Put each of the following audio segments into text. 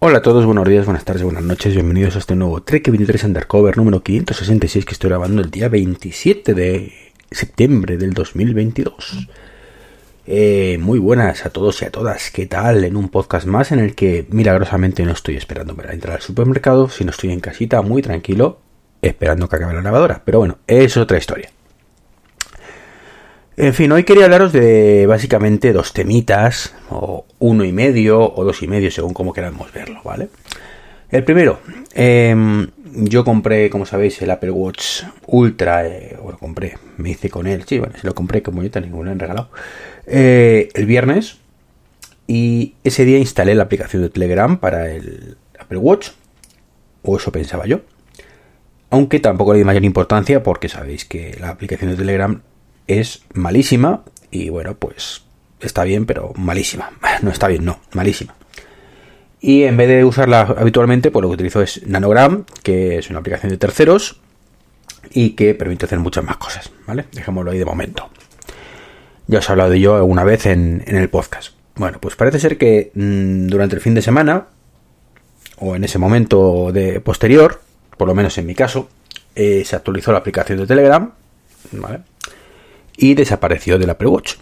Hola a todos, buenos días, buenas tardes, buenas noches, bienvenidos a este nuevo Trek 23 Undercover número 566 que estoy grabando el día 27 de septiembre del 2022. Eh, muy buenas a todos y a todas, ¿qué tal? En un podcast más en el que milagrosamente no estoy esperando para entrar al supermercado, sino estoy en casita muy tranquilo, esperando que acabe la lavadora. Pero bueno, es otra historia. En fin, hoy quería hablaros de básicamente dos temitas, o uno y medio, o dos y medio, según como queramos verlo, ¿vale? El primero, em, yo compré, como sabéis, el Apple Watch Ultra, eh, o lo compré, me hice con él, sí, bueno, se lo compré como yo me lo han regalado, eh, el viernes, y ese día instalé la aplicación de Telegram para el Apple Watch, o eso pensaba yo, aunque tampoco le di mayor importancia porque sabéis que la aplicación de Telegram es malísima y bueno, pues está bien, pero malísima. No está bien, no, malísima. Y en vez de usarla habitualmente, pues lo que utilizo es Nanogram, que es una aplicación de terceros y que permite hacer muchas más cosas, ¿vale? Dejémoslo ahí de momento. Ya os he hablado de ello alguna vez en, el podcast. Bueno, pues parece ser que mm, durante el fin de semana, o en ese momento de posterior, por lo menos en mi caso, eh, se actualizó la aplicación de Telegram, ¿vale? Y desapareció del Apple Watch.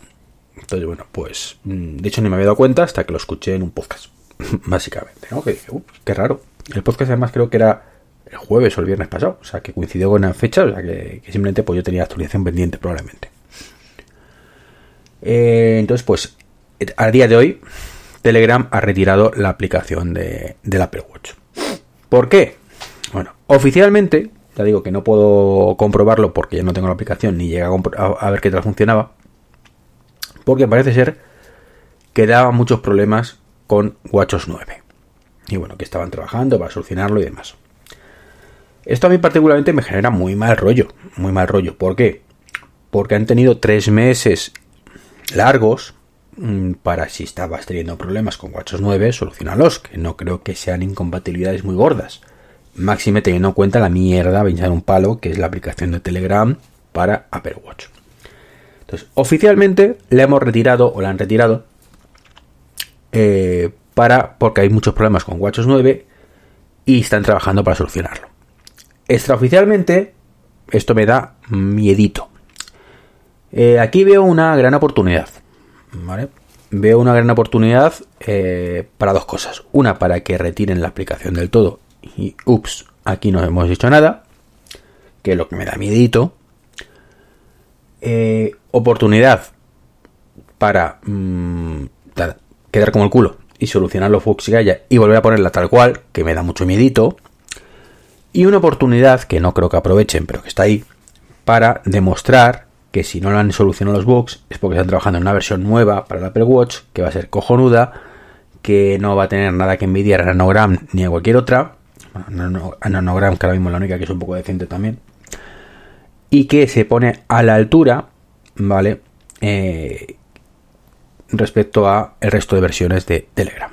Entonces, bueno, pues mm, de hecho ni me había dado cuenta hasta que lo escuché en un podcast, básicamente. Que dije, qué raro. El podcast además creo que era el jueves o el viernes pasado, o sea, que coincidió con la fecha, o sea, que, simplemente pues yo tenía actualización pendiente probablemente. Eh, entonces, pues, a día de hoy, Telegram ha retirado la aplicación de, del Apple Watch. ¿Por qué? Bueno, oficialmente ya digo que no puedo comprobarlo porque ya no tengo la aplicación ni llega a, ver qué tal funcionaba. Porque parece ser que daba muchos problemas con WatchOS 9. Y bueno, que estaban trabajando para solucionarlo y demás. Esto a mí particularmente me genera muy mal rollo. Muy mal rollo. ¿Por qué? Porque han tenido tres meses largos mm, para si estabas teniendo problemas con WatchOS 9, solucionarlos, que no creo que sean incompatibilidades muy gordas. Máxime teniendo en cuenta la mierda, pinchar un palo, que es la aplicación de Telegram para Apple Watch. Entonces, oficialmente la hemos retirado o la han retirado eh, para porque hay muchos problemas con WatchOS 9 y están trabajando para solucionarlo. Extraoficialmente, esto me da miedito. Eh, aquí veo una gran oportunidad. Veo una gran oportunidad eh, para dos cosas. Una, para que retiren la aplicación del todo y ups, aquí no hemos dicho nada, que es lo que me da miedito. Eh, oportunidad para mm, quedar como el culo y solucionar los bugs que haya y volver a ponerla tal cual, que me da mucho miedito. Y una oportunidad que no creo que aprovechen, pero que está ahí, para demostrar que si no lo han solucionado los bugs es porque están trabajando en una versión nueva para el Apple Watch, que va a ser cojonuda, que no va a tener nada que envidiar a Nanogram ni a cualquier otra, a Nanogram, que ahora mismo la única que es un poco decente también, y que se pone a la altura, ¿vale? Eh, respecto a el resto de versiones de Telegram.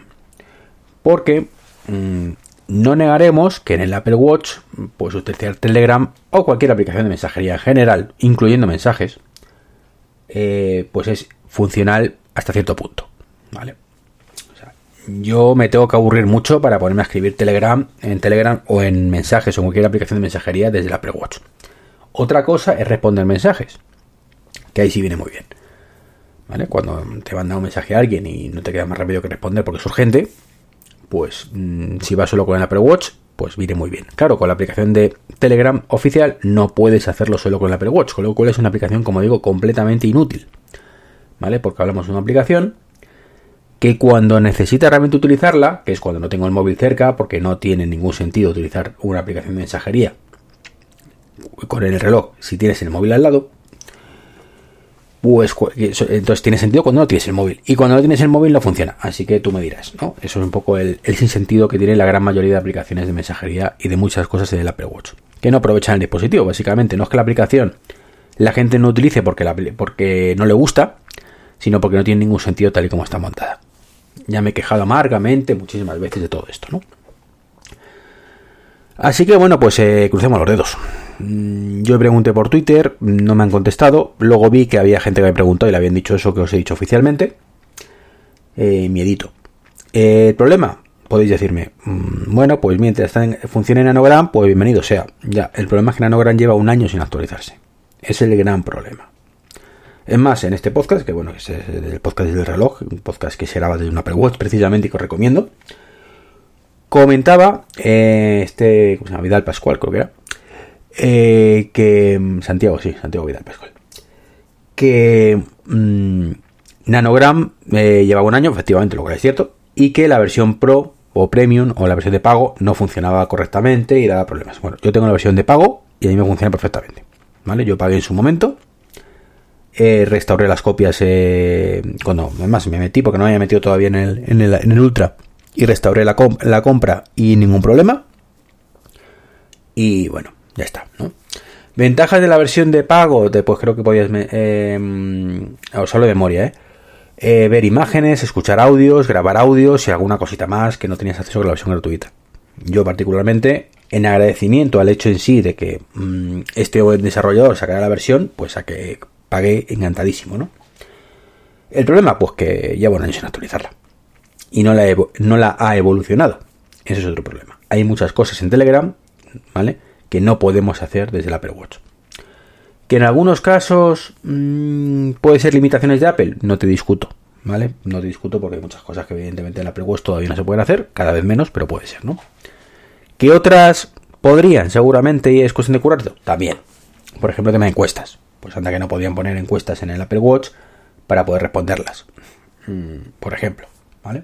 Porque mm, no negaremos que en el Apple Watch, pues utilizar Telegram o cualquier aplicación de mensajería en general, incluyendo mensajes, eh, pues es funcional hasta cierto punto, ¿vale? Yo me tengo que aburrir mucho para ponerme a escribir Telegram en Telegram o en mensajes o en cualquier aplicación de mensajería desde el Apple Watch. Otra cosa es responder mensajes, que ahí sí viene muy bien. ¿Vale? Cuando te manda un mensaje a alguien y no te queda más rápido que responder porque es urgente, pues mm, si vas solo con el Apple Watch, pues viene muy bien. Claro, con la aplicación de Telegram oficial no puedes hacerlo solo con el Apple Watch, con lo cual es una aplicación, como digo, completamente inútil. ¿Vale? Porque hablamos de una aplicación que cuando necesita realmente utilizarla, que es cuando no tengo el móvil cerca, porque no tiene ningún sentido utilizar una aplicación de mensajería con el reloj si tienes el móvil al lado, pues entonces tiene sentido cuando no tienes el móvil. Y cuando no tienes el móvil no funciona. Así que tú me dirás, ¿no? Eso es un poco el, el sinsentido que tiene la gran mayoría de aplicaciones de mensajería y de muchas cosas del Apple Watch. Que no aprovechan el dispositivo, básicamente. No es que la aplicación la gente no utilice porque, porque no le gusta, sino porque no tiene ningún sentido tal y como está montada. Ya me he quejado amargamente muchísimas veces de todo esto, ¿no? Así que bueno, pues eh, crucemos los dedos. Mm, yo pregunté por Twitter, no me han contestado. Luego vi que había gente que me preguntó y le habían dicho eso que os he dicho oficialmente. Eh, miedito. Eh, el problema, podéis decirme, mm, bueno, pues mientras funcione Nanogram, pues bienvenido sea. Ya, el problema es que Nanogram lleva un año sin actualizarse. Es el gran problema. Es más, en este podcast, que bueno, es el podcast del reloj, un podcast que se graba desde una Apple Watch precisamente y que os recomiendo, comentaba eh, este, ¿cómo se? Vidal Pascual, creo que era, eh, que mm, Santiago, sí, Santiago Vidal Pascual, que mm, Nanogram eh, llevaba un año, efectivamente, lo que es cierto, y que la versión Pro o Premium o la versión de pago no funcionaba correctamente y daba problemas. Bueno, yo tengo la versión de pago y a mí me funciona perfectamente. ¿Vale? Yo pagué en su momento eh, restauré las copias eh, cuando además me metí porque no había metido todavía en el, en el, Ultra. Y restauré la, la, compra y ningún problema. Y bueno ya está ventajas de la versión de pago después creo que podías eh, hablo de memoria ¿eh? eh, ver imágenes escuchar audios grabar audios y alguna cosita más que no tenías acceso a la versión gratuita. Yo particularmente en agradecimiento al hecho en sí de que mm, este desarrollador sacara la versión pues a que pagué encantadísimo, ¿no? El problema, pues que llevo un año sin actualizarla. Y no la, no la ha evolucionado. Ese es otro problema. Hay muchas cosas en Telegram, ¿vale? Que no podemos hacer desde el Apple Watch. Que en algunos casos mmm, puede ser limitaciones de Apple, no te discuto, ¿vale? No te discuto porque hay muchas cosas que evidentemente en Apple Watch todavía no se pueden hacer, cada vez menos, pero puede ser, ¿no? Que otras podrían, seguramente, y es cuestión de curarlo, también. Por ejemplo, tema de encuestas. Pues anda que no podían poner encuestas en el Apple Watch para poder responderlas. Mm, por ejemplo, ¿vale?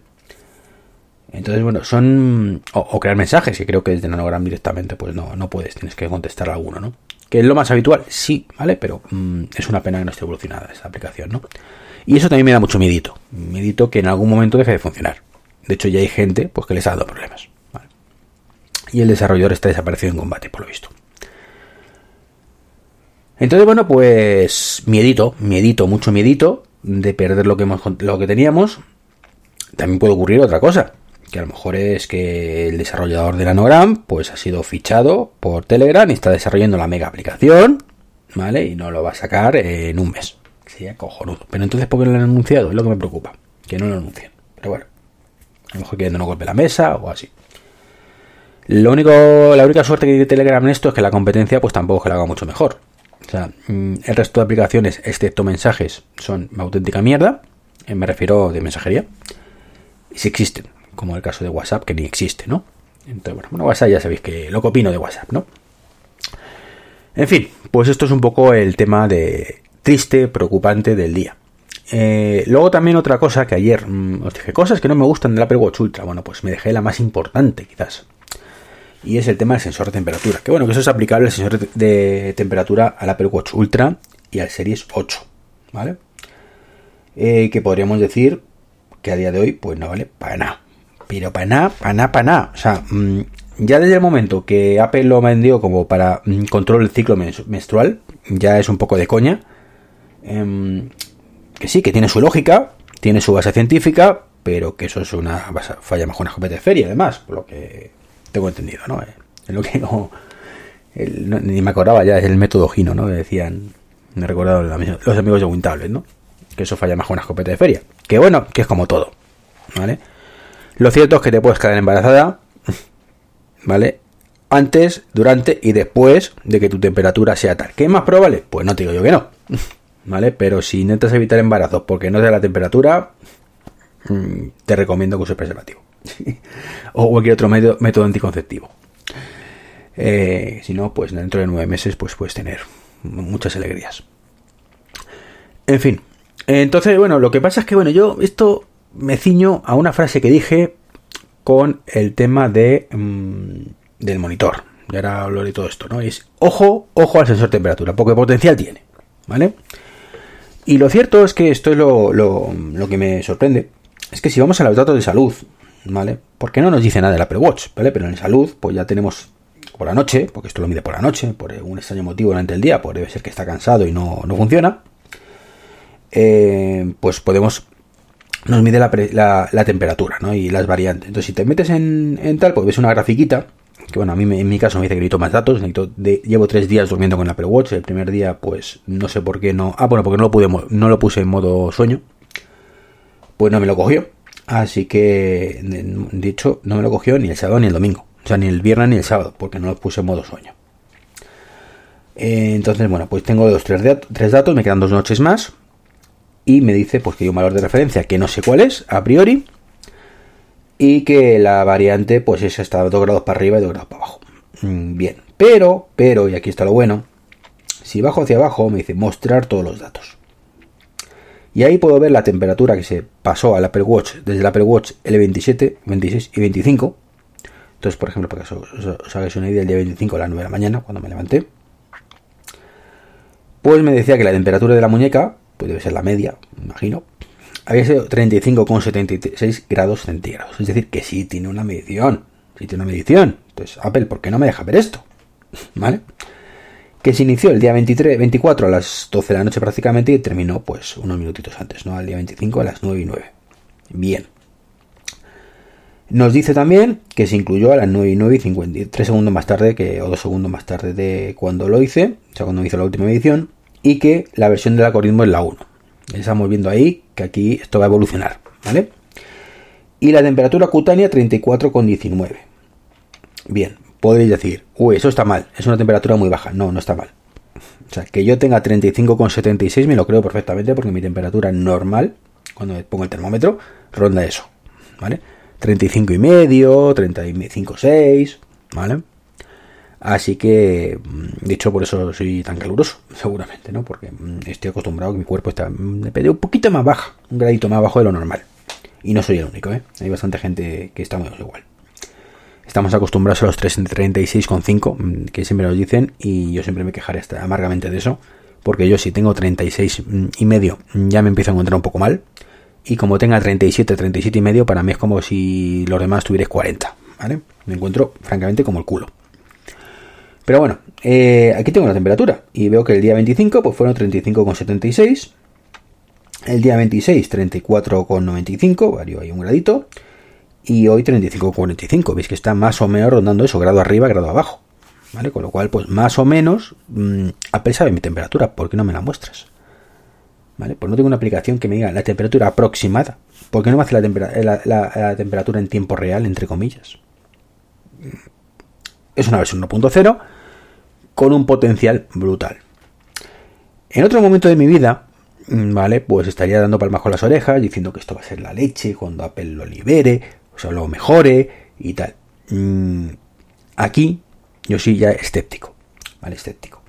Entonces, bueno, son. O, crear mensajes, que creo que desde Nanogram directamente, pues no, no puedes, tienes que contestar alguno, ¿no? Que es lo más habitual, sí, ¿vale? Pero mm, es una pena que no esté evolucionada esta aplicación, ¿no? Y eso también me da mucho miedito. Miedito que en algún momento deje de funcionar. De hecho, ya hay gente pues, que les ha dado problemas. ¿vale? Y el desarrollador está desaparecido en combate, por lo visto. Entonces, bueno, pues miedito, miedito, mucho miedito de perder lo que, hemos, lo que teníamos. También puede ocurrir otra cosa, que a lo mejor es que el desarrollador de Nanogram pues ha sido fichado por Telegram y está desarrollando la mega aplicación, ¿vale? Y no lo va a sacar en un mes. Sería cojonudo. Pero entonces, ¿por qué no lo han anunciado? Es lo que me preocupa, que no lo anuncien. Pero bueno, a lo mejor quieren no golpe la mesa o así. Lo único, la única suerte que tiene Telegram en esto es que la competencia pues tampoco es que la haga mucho mejor. O sea, mm, el resto de aplicaciones, excepto mensajes, son auténtica mierda. Eh, me refiero de mensajería. Y si existen, como el caso de WhatsApp, que ni existe, ¿no? Entonces, bueno, WhatsApp ya sabéis que lo que opino de WhatsApp, ¿no? En fin, pues esto es un poco el tema de triste, preocupante del día. Eh, luego también otra cosa que ayer mm, os dije, cosas que no me gustan del Apple Watch Ultra. Bueno, pues me dejé la más importante, quizás y es el tema del sensor de temperatura. Que bueno, que eso es aplicable al sensor de temperatura al Apple Watch Ultra y al Series 8, ¿vale? Eh, que podríamos decir que a día de hoy, pues no vale para nada. Pero para nada, para nada, para nada. O sea, mm, ya desde el momento que Apple lo vendió como para mm, control del ciclo menstrual, ya es un poco de coña. Em, que sí, que tiene su lógica, tiene su base científica, pero que eso es una falla mejor una de feria, además, por lo que tengo entendido, ¿no? Es lo que no, ni me acordaba ya, es el método Gino, ¿no? decían, me he recordado los amigos de Wintable, ¿no? Que eso falla más con una escopeta de feria. Que bueno, que es como todo, ¿vale? Lo cierto es que te puedes quedar embarazada, ¿vale? Antes, durante y después de que tu temperatura sea tal. ¿Qué es más probable? Pues no te digo yo que no, ¿vale? Pero si intentas evitar embarazos porque no es de la temperatura, mm, te recomiendo que uses preservativo. o cualquier otro método, anticonceptivo. Eh, si no, pues dentro de nueve meses pues puedes tener muchas alegrías. En fin, entonces, bueno, lo que pasa es que, bueno, yo esto me ciño a una frase que dije con el tema de mm, del monitor. Y ahora hablo de todo esto, ¿no? Es ojo, ojo al sensor temperatura, porque potencial tiene, ¿vale? Y lo cierto es que esto es lo, lo, lo que me sorprende. Es que si vamos a los datos de salud ¿vale? Porque no nos dice nada del Apple Watch, ¿vale? Pero en salud, pues ya tenemos por la noche, porque esto lo mide por la noche, por un extraño motivo durante el día, pues debe ser que está cansado y no, funciona. Eh, pues podemos nos mide la, temperatura ¿no? y las variantes. Entonces, si te metes en, tal, pues ves una grafiquita. Que bueno, a mí en mi caso me dice que necesito más datos. llevo tres días durmiendo con el Apple Watch. El primer día, pues no sé por qué no. Ah, bueno, porque no lo, pude, no lo puse en modo sueño. Pues no me lo cogió. Así que, de hecho, no me lo cogió ni el sábado ni el domingo. O sea, ni el viernes ni el sábado, porque no lo puse en modo sueño. Eh, entonces, bueno, pues tengo dos, tres, tres datos, me quedan dos noches más. Y me dice pues que hay un valor de referencia que no sé cuál es, a priori. Y que la variante, pues es hasta 2 grados para arriba y 2 grados para abajo. Mm, bien, pero, pero, y aquí está lo bueno. Si bajo hacia abajo, me dice mostrar todos los datos. Y ahí puedo ver la temperatura que se pasó al Apple Watch desde el Apple Watch L27, 26 y 25. Entonces, por ejemplo, para que os, hagáis una idea, el día 25 a las 9 de la mañana, cuando me levanté, pues me decía que la temperatura de la muñeca, pues debe ser la media, imagino, había sido 35,76 grados centígrados. Es decir, que sí tiene una medición. Sí tiene una medición. Entonces, Apple, ¿por qué no me deja ver esto? ¿Vale? Que se inició el día 23, 24 a las 12 de la noche prácticamente y terminó pues unos minutitos antes, ¿no? Al día 25 a las 9 y 9. Bien. Nos dice también que se incluyó a las 9 y 9 y 53 segundos más tarde que, o 2 segundos más tarde de cuando lo hice, o sea, cuando hice la última edición, y que la versión del algoritmo es la 1. Estamos viendo ahí que aquí esto va a evolucionar. Y la temperatura cutánea 34,19. Bien, podréis decir, uy, eso está mal, es una temperatura muy baja. No, no está mal. O sea, que yo tenga 35,76 me lo creo perfectamente porque mi temperatura normal, cuando pongo el termómetro, ronda eso. ¿Vale? 35 y medio, 35,6, ¿vale? Así que, mm, de hecho, por eso soy tan caluroso, seguramente, ¿no? Porque mm, estoy acostumbrado que mi cuerpo está, mm, me un poquito más baja, un gradito más bajo de lo normal. Y no soy el único, ¿eh? Hay bastante gente que está muy igual. Estamos acostumbrados a los 36,5 mm, que siempre nos dicen y yo siempre me quejaré amargamente de eso. Porque yo si tengo 36 mm, y medio ya me empiezo a encontrar un poco mal. Y como tenga 37, 37 y medio, para mí es como si los demás tuvierais 40. ¿Vale? Me encuentro francamente como el culo. Pero bueno, eh, aquí tengo la temperatura. Y veo que el día 25 pues fueron 35,76. El día 26, 34,95. Varió ahí un gradito y hoy 35,45. Veis que está más o menos rondando eso, grado arriba, grado abajo. ¿Vale? Con lo cual, pues más o menos, mmm, Apple sabe mi temperatura, ¿por qué no me la muestras? ¿Vale? Pues no tengo una aplicación que me diga la temperatura aproximada. ¿Por qué no me hace la, la temperatura en tiempo real, entre comillas? Es una versión 1.0 con un potencial brutal. En otro momento de mi vida, mm, ¿vale? Pues estaría dando palmas con las orejas, diciendo que esto va a ser la leche cuando Apple lo libere, sea, lo mejore y tal. Mm, aquí yo sí ya escéptico, ¿vale? Escéptico.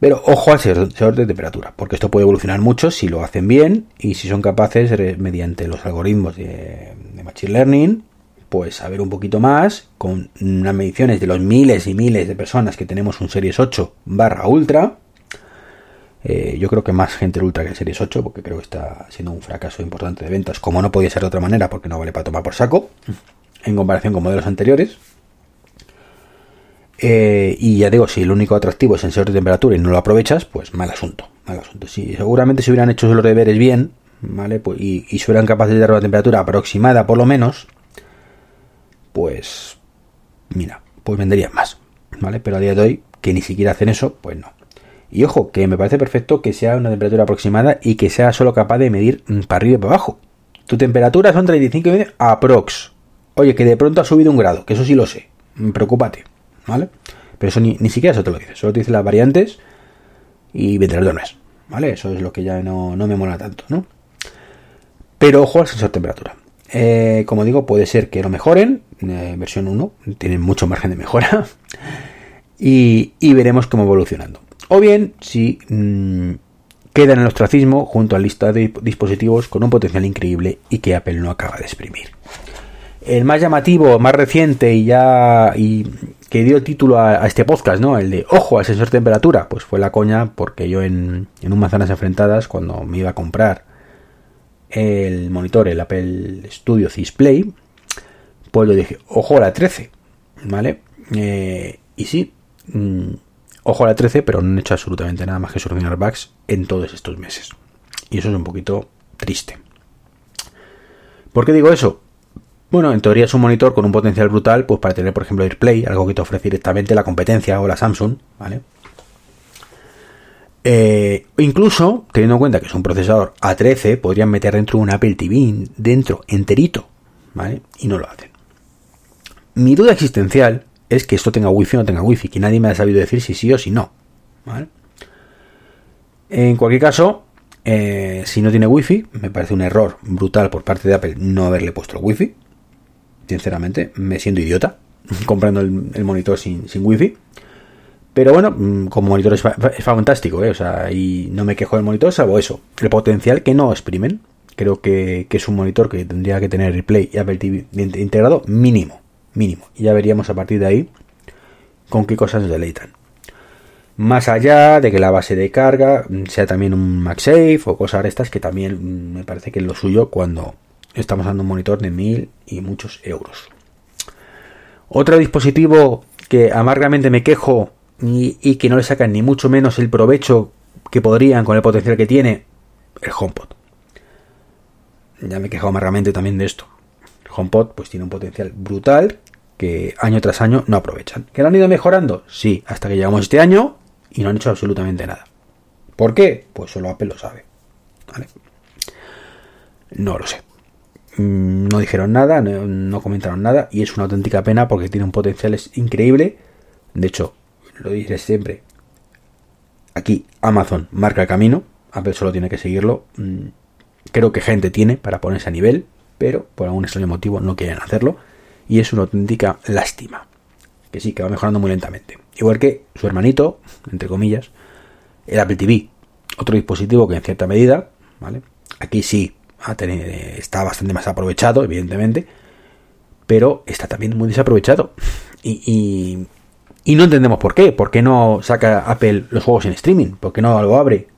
Pero ojo al sensor de temperatura, porque esto puede evolucionar mucho si lo hacen bien y si son capaces, mediante los algoritmos de, Machine Learning, pues saber un poquito más con unas mediciones de los miles y miles de personas que tenemos un Series 8 barra Ultra. Eh, yo creo que más gente el Ultra que el Series 8, porque creo que está siendo un fracaso importante de ventas, como no podía ser de otra manera, porque no vale para tomar por saco, en comparación con modelos anteriores. Eh, y ya digo, si el único atractivo es sensor de temperatura y no lo aprovechas, pues mal asunto. Mal asunto. Si, seguramente si hubieran hecho los deberes bien, ¿vale? Pues, y, y si fueran capaces de dar una temperatura aproximada por lo menos, pues mira, pues venderían más. ¿Vale? Pero a día de hoy, que ni siquiera hacen eso, pues no. Y ojo, que me parece perfecto que sea una temperatura aproximada y que sea solo capaz de medir mm, para arriba y para abajo. Tu temperatura son 35 y aprox. Oye, que de pronto ha subido un grado, que eso sí lo sé. Mm, preocúpate, ¿vale? Pero eso ni, siquiera eso te lo dice. Solo te dice las variantes y ventilador no. ¿Vale? Eso es lo que ya no, me mola tanto, ¿no? Pero ojo al sensor temperatura. Eh, como digo, puede ser que lo mejoren. Eh, versión 1 tienen mucho margen de mejora. y, y veremos cómo evolucionando. O bien, si mm, queda en el ostracismo junto a lista de dispositivos con un potencial increíble y que Apple no acaba de exprimir. El más llamativo, más reciente y ya y que dio el título a, este podcast, ¿no? El de ojo al sensor de temperatura, pues fue la coña porque yo en, en un manzanas enfrentadas cuando me iba a comprar el monitor, el Apple Studio Display, pues le dije, ojo a la 13, ¿vale? Eh, y sí, mm, Ojo a la 13, pero no han hecho absolutamente nada más que solucionar bugs en todos estos meses. Y eso es un poquito triste. ¿Por qué digo eso? Bueno, en teoría es un monitor con un potencial brutal, pues para tener, por ejemplo, AirPlay, algo que te ofrece directamente la competencia o la Samsung, ¿vale? Eh, incluso, teniendo en cuenta que es un procesador A13, podrían meter dentro un Apple TV dentro, enterito, ¿vale? Y no lo hacen. Mi duda existencial es que esto tenga wifi o no tenga wifi, que nadie me ha sabido decir si sí o si no. En cualquier caso, eh, si no tiene wifi, me parece un error brutal por parte de Apple no haberle puesto el wifi. Sinceramente, me siento idiota comprando el, monitor sin, wifi. Pero bueno, mm, como monitor es, fantástico, ¿eh? O sea, y no me quejo del monitor, salvo eso. El potencial que no exprimen. Creo que, es un monitor que tendría que tener Replay y Apple TV integrado mínimo. Mínimo. Y ya veríamos a partir de ahí con qué cosas nos deleitan. Más allá de que la base de carga sea también un MagSafe o cosas de estas que también me parece que es lo suyo cuando estamos dando un monitor de mil y muchos euros. Otro dispositivo que amargamente me quejo y, que no le sacan ni mucho menos el provecho que podrían con el potencial que tiene el HomePod. Ya me he quejado amargamente también de esto. El HomePod pues tiene un potencial brutal que año tras año no aprovechan. ¿Que lo han ido mejorando? Sí, hasta que llegamos este año y no han hecho absolutamente nada. ¿Por qué? Pues solo Apple lo sabe. No lo sé. Mm, no dijeron nada, no, no, comentaron nada y es una auténtica pena porque tiene un potencial increíble. De hecho, lo diré siempre, aquí Amazon marca el camino, Apple solo tiene que seguirlo. Mm, creo que gente tiene para ponerse a nivel, pero por algún extraño motivo no quieren hacerlo y es una auténtica lástima. Que sí, que va mejorando muy lentamente. Igual que su hermanito, entre comillas, el Apple TV, otro dispositivo que en cierta medida, ¿vale? Aquí sí está bastante más aprovechado, evidentemente, pero está también muy desaprovechado. y, y no entendemos por qué. ¿Por qué no saca Apple los juegos en streaming? ¿Por qué no lo abre?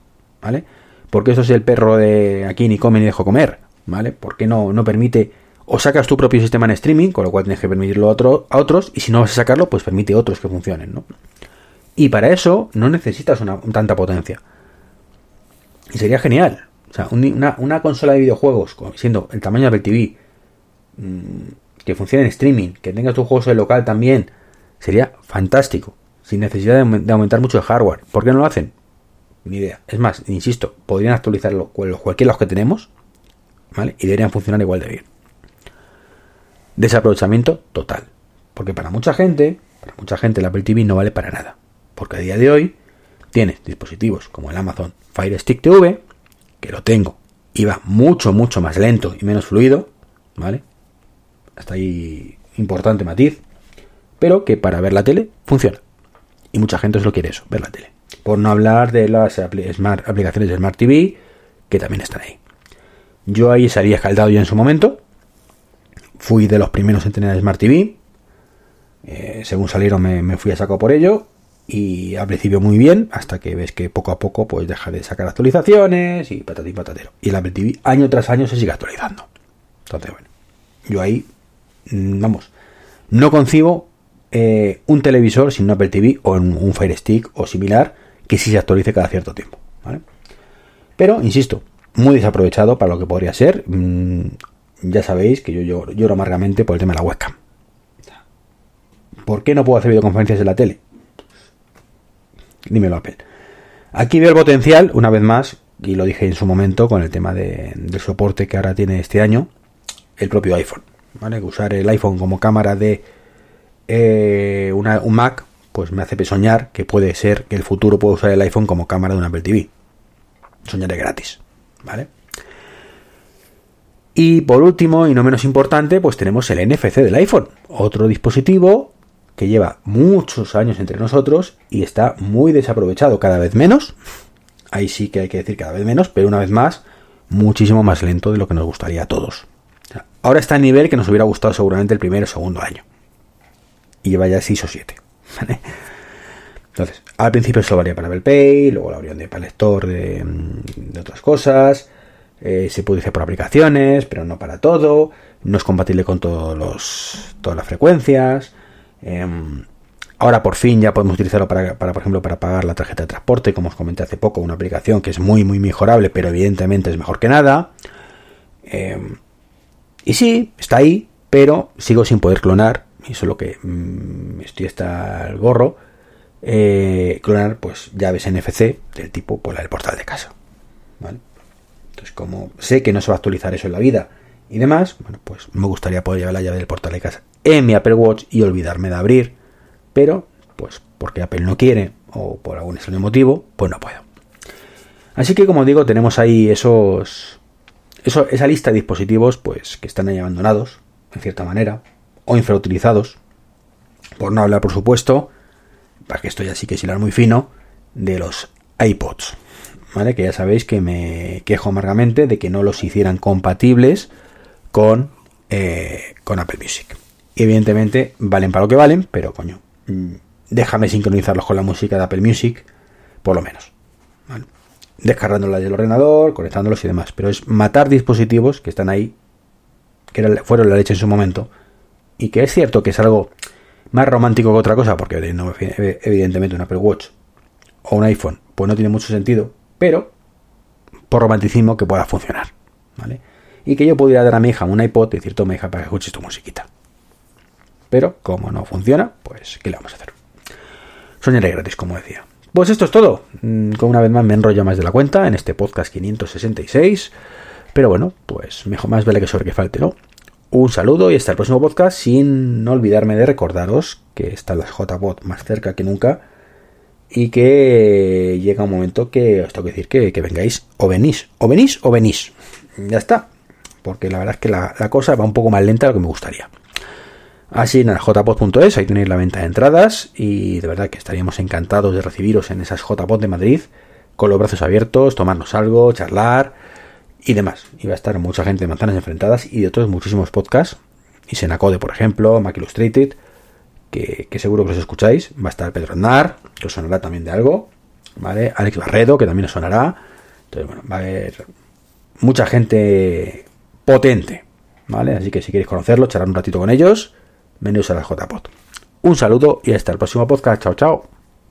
¿Vale? Porque eso es el perro de aquí ni come ni dejo comer. ¿Vale? ¿Por qué no, no permite o sacas tu propio sistema en streaming, con lo cual tienes que permitirlo a, otro, a otros, y si no vas a sacarlo, pues permite a otros que funcionen, ¿no? Y para eso no necesitas una, tanta potencia. Y sería genial. O sea, una, consola de videojuegos, siendo el tamaño de Apple TV, mm, que funcione en streaming, que tengas tus juegos en local también, Sería fantástico, sin necesidad de, aumentar mucho el hardware. ¿Por qué no lo hacen? Ni idea. Es más, insisto, podrían actualizar los, cualquiera los que tenemos, ¿vale? Y deberían funcionar igual de bien. Desaprovechamiento total. Porque para mucha gente, para mucha gente el Apple TV no vale para nada. Porque a día de hoy tienes dispositivos como el Amazon Fire Stick TV, que lo tengo, y va mucho, mucho más lento y menos fluido, ¿vale? Hasta ahí importante matiz pero que para ver la tele funciona. Y mucha gente lo quiere eso, ver la tele. Por no hablar de las smart, aplicaciones de Smart TV, que también están ahí. Yo ahí salía escaldado ya en su momento. Fui de los primeros en tener Smart TV. Eh, según salieron me, fui a saco por ello. Y al principio muy bien, hasta que ves que poco a poco pues deja de sacar actualizaciones y patatín patatero. Y el Apple TV año tras año se sigue actualizando. Entonces, bueno, yo ahí, mm, vamos, no concibo eh, un televisor sin un Apple TV o un, Fire Stick o similar que sí se actualice cada cierto tiempo. Pero, insisto, muy desaprovechado para lo que podría ser. Ya sabéis que yo lloro, amargamente por el tema de la webcam. ¿Por qué no puedo hacer videoconferencias en la tele? Dímelo, Apple. Aquí veo el potencial, una vez más, y lo dije en su momento con el tema del soporte que ahora tiene este año, el propio iPhone. ¿vale? Usar el iPhone como cámara de eh, un Mac, pues me hace soñar que puede ser que el futuro pueda usar el iPhone como cámara de un Apple TV. Soñaré gratis, ¿vale? Y por último, y no menos importante, pues tenemos el NFC del iPhone, otro dispositivo que lleva muchos años entre nosotros y está muy desaprovechado cada vez menos. Ahí sí que hay que decir cada vez menos, pero una vez más, muchísimo más lento de lo que nos gustaría a todos. ahora está a nivel que nos hubiera gustado seguramente el primer o segundo año y lleva ya 6 o 7. Entonces, al principio solo valía para Apple Pay, luego la abrieron de para lector mm, de otras cosas. Eh, se puede hacer por aplicaciones, pero no para todo. No es compatible con todos los, todas las frecuencias. Em, ahora por fin ya podemos utilizarlo para, para, por ejemplo, para pagar la tarjeta de transporte, como os comenté hace poco, una aplicación que es muy, muy mejorable, pero evidentemente es mejor que nada. Em, y sí, está ahí, pero sigo sin poder clonar eso es lo que mm, estoy hasta el gorro, eh, clonar pues llaves NFC del tipo por pues, la del portal de casa. Entonces, como sé que no se va a actualizar eso en la vida y demás, bueno, pues me gustaría poder llevar la llave del portal de casa en mi Apple Watch y olvidarme de abrir, pero pues porque Apple no quiere o por algún extraño motivo, pues no puedo. Así que como digo, tenemos ahí esos, eso, esa lista de dispositivos pues que están ahí abandonados, en cierta manera, o infrautilizados, por no hablar, por supuesto, para que esto ya sí que es hilar muy fino, de los iPods. Que ya sabéis que me quejo amargamente de que no los hicieran compatibles con, eh, con Apple Music. evidentemente valen para lo que valen, pero coño, mm, déjame sincronizarlos con la música de Apple Music, por lo menos. ¿vale? Del ordenador, conectándolos y demás. Pero es matar dispositivos que están ahí, que fueron la leche en su momento, y que es cierto que es algo más romántico que otra cosa, porque evidentemente un Apple Watch o un iPhone, pues no tiene mucho sentido, pero por romanticismo que pueda funcionar, ¿vale? Y que yo pudiera dar a mi hija un iPod y decir, toma hija para que escuches tu musiquita. Pero como no funciona, pues ¿qué le vamos a hacer? Soñaré gratis, como decía. Pues esto es todo. Mm, con una vez más me enrollo más de la cuenta en este podcast 566. Pero bueno, pues mejor más vale que sobre que falte, ¿no? Un saludo y hasta el próximo podcast, sin olvidarme de recordaros que están las JBot más cerca que nunca y que llega un momento que os tengo que decir que, vengáis o venís, o venís o venís. Ya está, porque la verdad es que la, cosa va un poco más lenta de lo que me gustaría. Así en jpod.es, ahí tenéis la venta de entradas y de verdad que estaríamos encantados de recibiros en esas JPod de Madrid con los brazos abiertos, tomarnos algo, charlar y demás. Y va a estar mucha gente de Manzanas Enfrentadas y de otros muchísimos podcasts. Y Senacode, por ejemplo, Mac Illustrated, que, seguro que os escucháis. Va a estar Pedro Aznar, que os sonará también de algo. ¿Vale? Alex Barredo, que también os sonará. Entonces, bueno, va a haber mucha gente potente. ¿Vale? Así que si queréis conocerlo, charlar un ratito con ellos, venidos a la JPod. Un saludo y hasta el próximo podcast. Chao, chao.